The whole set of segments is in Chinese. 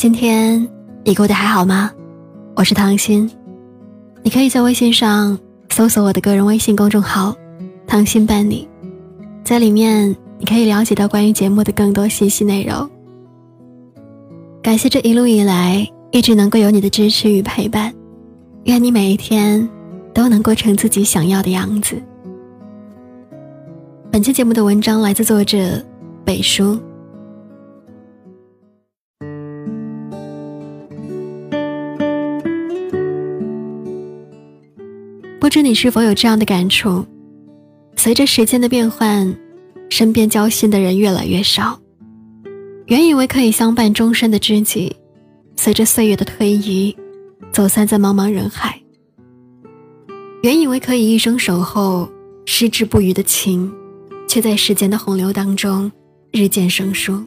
今天你过得还好吗？我是唐心，你可以在微信上搜索我的个人微信公众号“唐心伴你”，在里面你可以了解到关于节目的更多信息内容。感谢这一路以来一直能够有你的支持与陪伴，愿你每一天都能过成自己想要的样子。本期节目的文章来自作者北叔。不知你是否有这样的感触？随着时间的变换，身边交心的人越来越少。原以为可以相伴终身的知己，随着岁月的推移，走散在茫茫人海。原以为可以一生守候、矢志不渝的情，却在时间的洪流当中日渐生疏。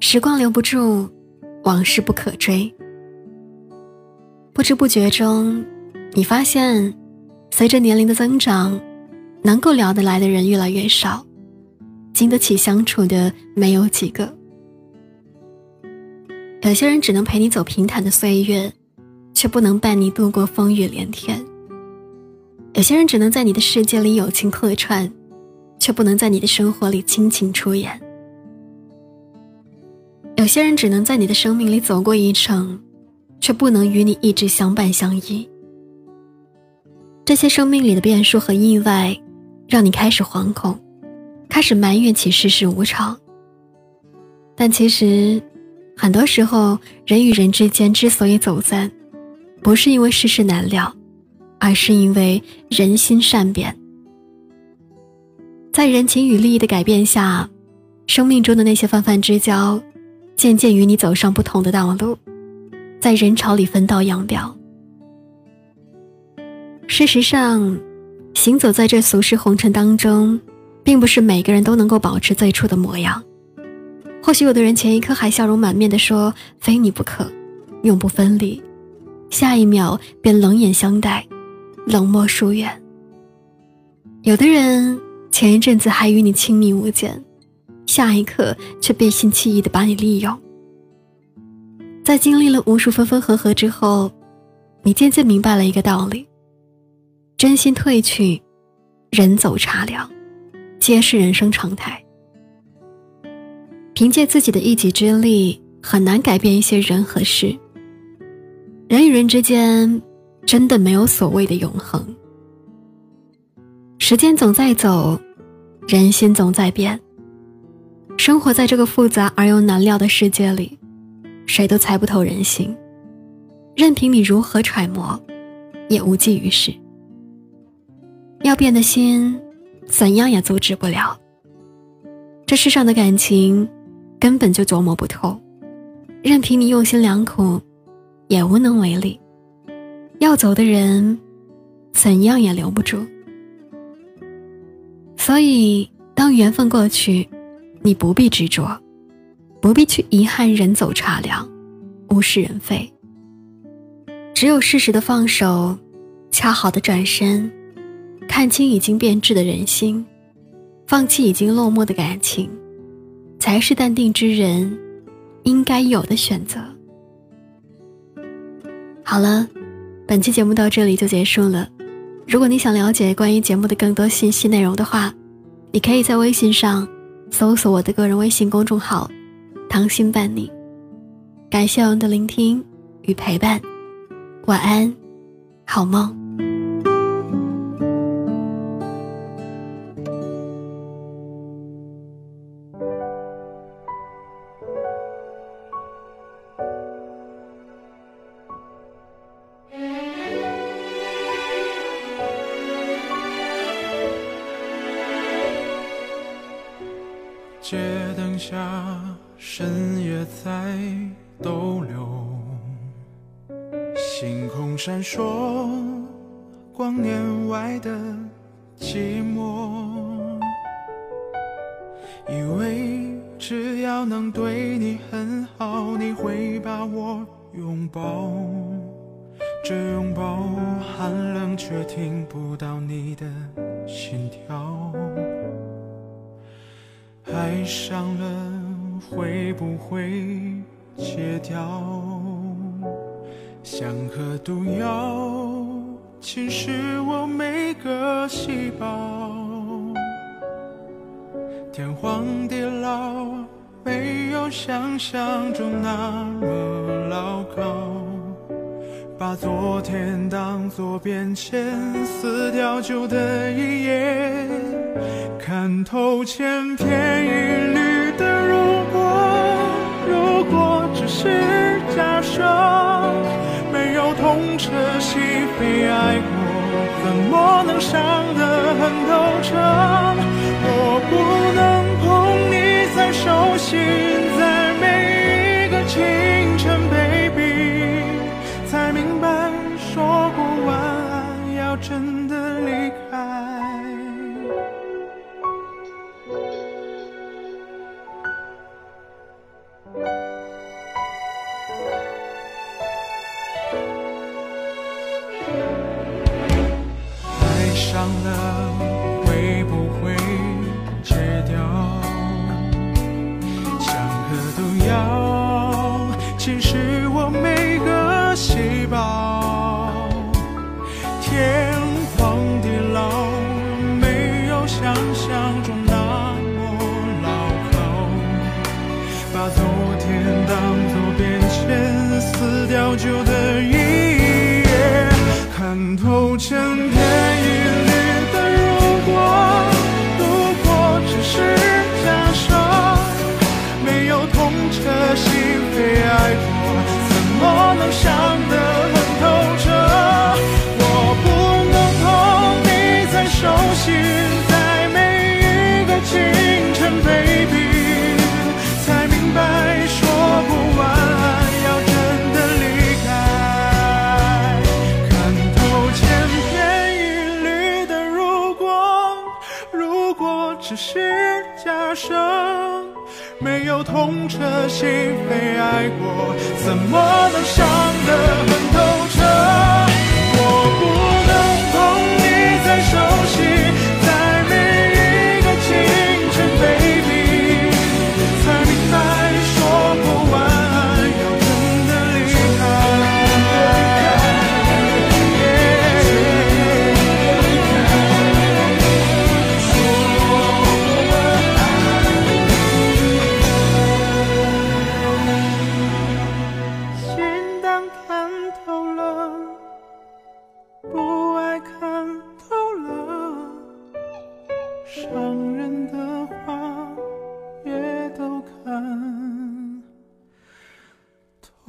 时光留不住，往事不可追。不知不觉中。你发现，随着年龄的增长，能够聊得来的人越来越少，经得起相处的没有几个。有些人只能陪你走平坦的岁月，却不能伴你度过风雨连天。有些人只能在你的世界里友情客串，却不能在你的生活里亲情出演。有些人只能在你的生命里走过一程，却不能与你一直相伴相依。这些生命里的变数和意外，让你开始惶恐，开始埋怨起世事无常。但其实，很多时候人与人之间之所以走散，不是因为世事难料，而是因为人心善变。在人情与利益的改变下，生命中的那些泛泛之交，渐渐与你走上不同的道路，在人潮里分道扬镳。事实上，行走在这俗世红尘当中，并不是每个人都能够保持最初的模样。或许有的人前一刻还笑容满面地说“非你不可，永不分离”，下一秒便冷眼相待，冷漠疏远。有的人前一阵子还与你亲密无间，下一刻却背信弃义地把你利用。在经历了无数分分合合之后，你渐渐明白了一个道理。真心褪去，人走茶凉，皆是人生常态。凭借自己的一己之力，很难改变一些人和事。人与人之间，真的没有所谓的永恒。时间总在走，人心总在变。生活在这个复杂而又难料的世界里，谁都猜不透人心，任凭你如何揣摩，也无济于事。要变的心，怎样也阻止不了。这世上的感情，根本就琢磨不透，任凭你用心良苦，也无能为力。要走的人，怎样也留不住。所以，当缘分过去，你不必执着，不必去遗憾人走茶凉，物是人非。只有适时的放手，恰好的转身。看清已经变质的人心，放弃已经落寞的感情，才是淡定之人应该有的选择。好了，本期节目到这里就结束了。如果你想了解关于节目的更多信息内容的话，你可以在微信上搜索我的个人微信公众号“糖心伴你”。感谢我们的聆听与陪伴，晚安，好梦。街灯下，深夜在逗留，星空闪烁，光年外的寂寞。以为只要能对你很好，你会把我拥抱。这拥抱寒冷，却听不到你的心跳。爱上了会不会戒掉像颗毒药侵蚀我每个细胞天荒地老没有想象中那么牢靠。把昨天当作变迁撕掉旧的一页看透千篇一律的如果如果只是假设没有痛彻心扉爱过怎么能伤得很透彻？痛彻心扉爱过怎么能伤的很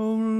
Oh